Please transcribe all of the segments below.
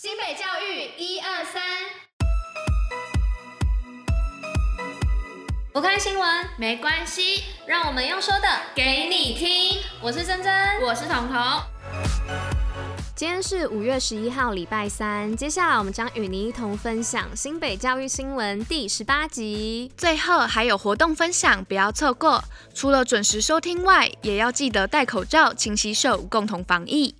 新北教育一二三，不看新闻没关系，让我们用说的给你听。我是珍珍，我是彤彤。今天是五月十一号，礼拜三。接下来我们将与您一同分享新北教育新闻第十八集。最后还有活动分享，不要错过。除了准时收听外，也要记得戴口罩、勤洗手，共同防疫。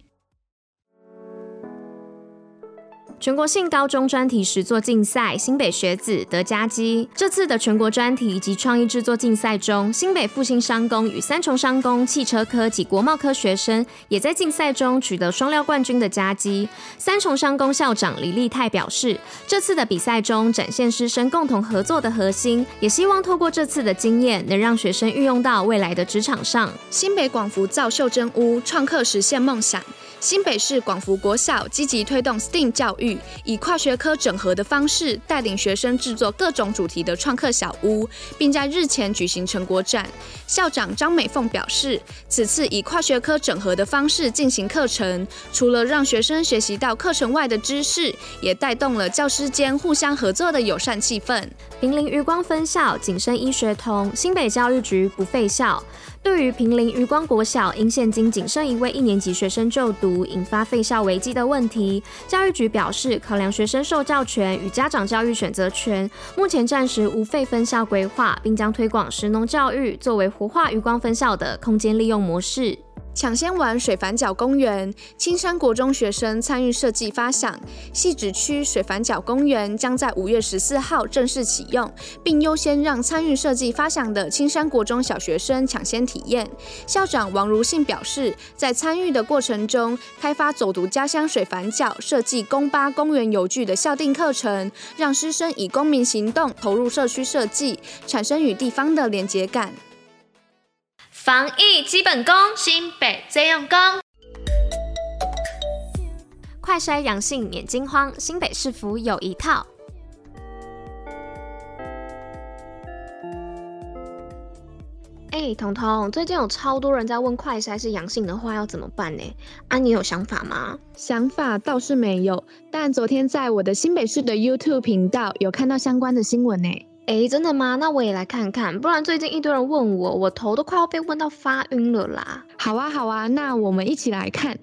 全国性高中专题实作竞赛，新北学子得佳绩。这次的全国专题以及创意制作竞赛中，新北复兴商工与三重商工汽车科及国贸科学生也在竞赛中取得双料冠军的佳绩。三重商工校长李立泰表示，这次的比赛中展现师生共同合作的核心，也希望透过这次的经验，能让学生运用到未来的职场上。新北广福造袖珍屋创客实现梦想。新北市广福国小积极推动 STEAM 教育，以跨学科整合的方式带领学生制作各种主题的创客小屋，并在日前举行成果展。校长张美凤表示，此次以跨学科整合的方式进行课程，除了让学生学习到课程外的知识，也带动了教师间互相合作的友善气氛。坪林渔光分校谨慎医学童，新北教育局不废校。对于平林渔光国小因现今仅剩一位一年级学生就读，引发废校危机的问题，教育局表示，考量学生受教权与家长教育选择权，目前暂时无废分校规划，并将推广实农教育作为活化渔光分校的空间利用模式。抢先玩水反角公园，青山国中学生参与设计发想。汐止区水反角公园将在五月十四号正式启用，并优先让参与设计发想的青山国中小学生抢先体验。校长王如信表示，在参与的过程中，开发走读家乡水反角，设计公八公园游具的校定课程，让师生以公民行动投入社区设计，产生与地方的连结感。防疫基本功，新北最用功。快筛阳性免惊慌，新北市府有一套。哎、欸，彤彤，最近有超多人在问快筛是阳性的话要怎么办呢？啊，你有想法吗？想法倒是没有，但昨天在我的新北市的 YouTube 频道有看到相关的新闻呢。哎，真的吗？那我也来看看，不然最近一堆人问我，我头都快要被问到发晕了啦。好啊，好啊，那我们一起来看。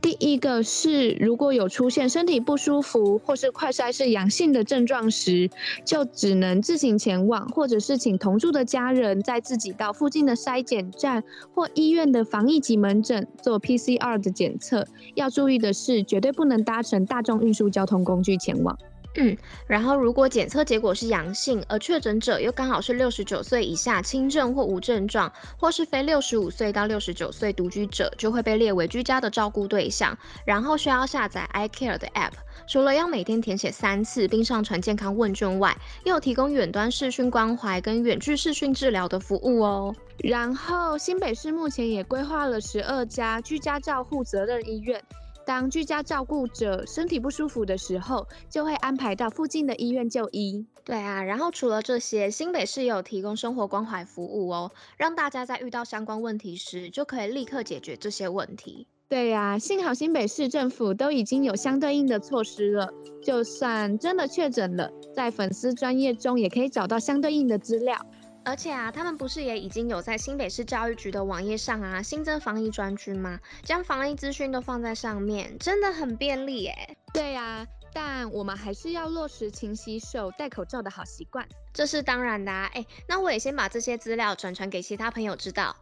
第一个是，如果有出现身体不舒服或是快筛是阳性的症状时，就只能自行前往，或者是请同住的家人再自己到附近的筛检站或医院的防疫级门诊做 PCR 的检测。要注意的是，绝对不能搭乘大众运输交通工具前往。嗯，然后如果检测结果是阳性，而确诊者又刚好是六十九岁以下轻症或无症状，或是非六十五岁到六十九岁独居者，就会被列为居家的照顾对象，然后需要下载 iCare 的 App，除了要每天填写三次并上传健康问卷外，又提供远端视讯关怀跟远距视讯治疗的服务哦。然后新北市目前也规划了十二家居家照护责任医院。当居家照顾者身体不舒服的时候，就会安排到附近的医院就医。对啊，然后除了这些，新北市也有提供生活关怀服务哦，让大家在遇到相关问题时，就可以立刻解决这些问题。对呀，幸好新北市政府都已经有相对应的措施了，就算真的确诊了，在粉丝专业中也可以找到相对应的资料。而且啊，他们不是也已经有在新北市教育局的网页上啊新增防疫专区吗？将防疫资讯都放在上面，真的很便利耶。对呀，但我们还是要落实勤洗手、戴口罩的好习惯，这是当然的啊。哎，那我也先把这些资料转传给其他朋友知道。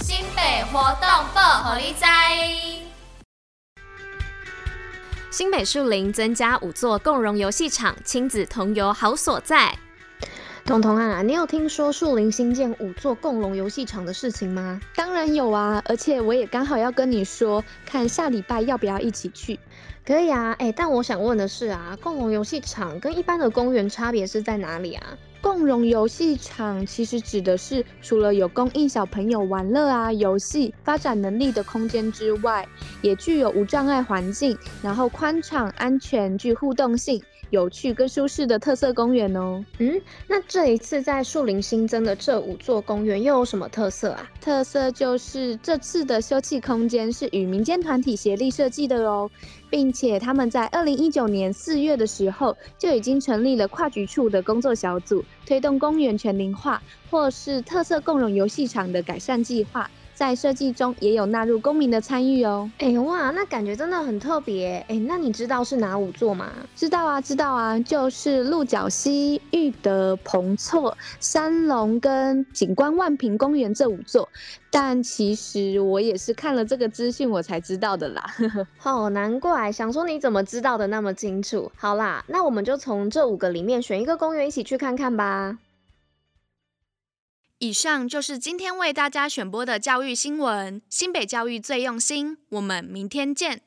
新北活动报虎哩知。新美树林增加五座共融游戏场，亲子同游好所在。彤彤啊，你有听说树林新建五座共融游戏场的事情吗？当然有啊，而且我也刚好要跟你说，看下礼拜要不要一起去。可以啊，哎，但我想问的是啊，共融游戏场跟一般的公园差别是在哪里啊？共融游戏场其实指的是除了有供应小朋友玩乐啊、游戏、发展能力的空间之外，也具有无障碍环境，然后宽敞、安全、具互动性，有趣跟舒适的特色公园哦。嗯，那这一次在树林新增的这五座公园又有什么特色啊？特色就是这次的休憩空间是与民间团体协力设计的哦，并且他们在二零一九年四月的时候就已经成立了跨局处的工作小组，推动公园全龄化或是特色共融游戏场的改善计划。在设计中也有纳入公民的参与哦。哎、欸、哇，那感觉真的很特别。哎、欸，那你知道是哪五座吗？知道啊，知道啊，就是鹿角溪、裕德、彭措、三龙跟景观万平公园这五座。但其实我也是看了这个资讯我才知道的啦。哦，难怪，想说你怎么知道的那么清楚。好啦，那我们就从这五个里面选一个公园一起去看看吧。以上就是今天为大家选播的教育新闻。新北教育最用心，我们明天见。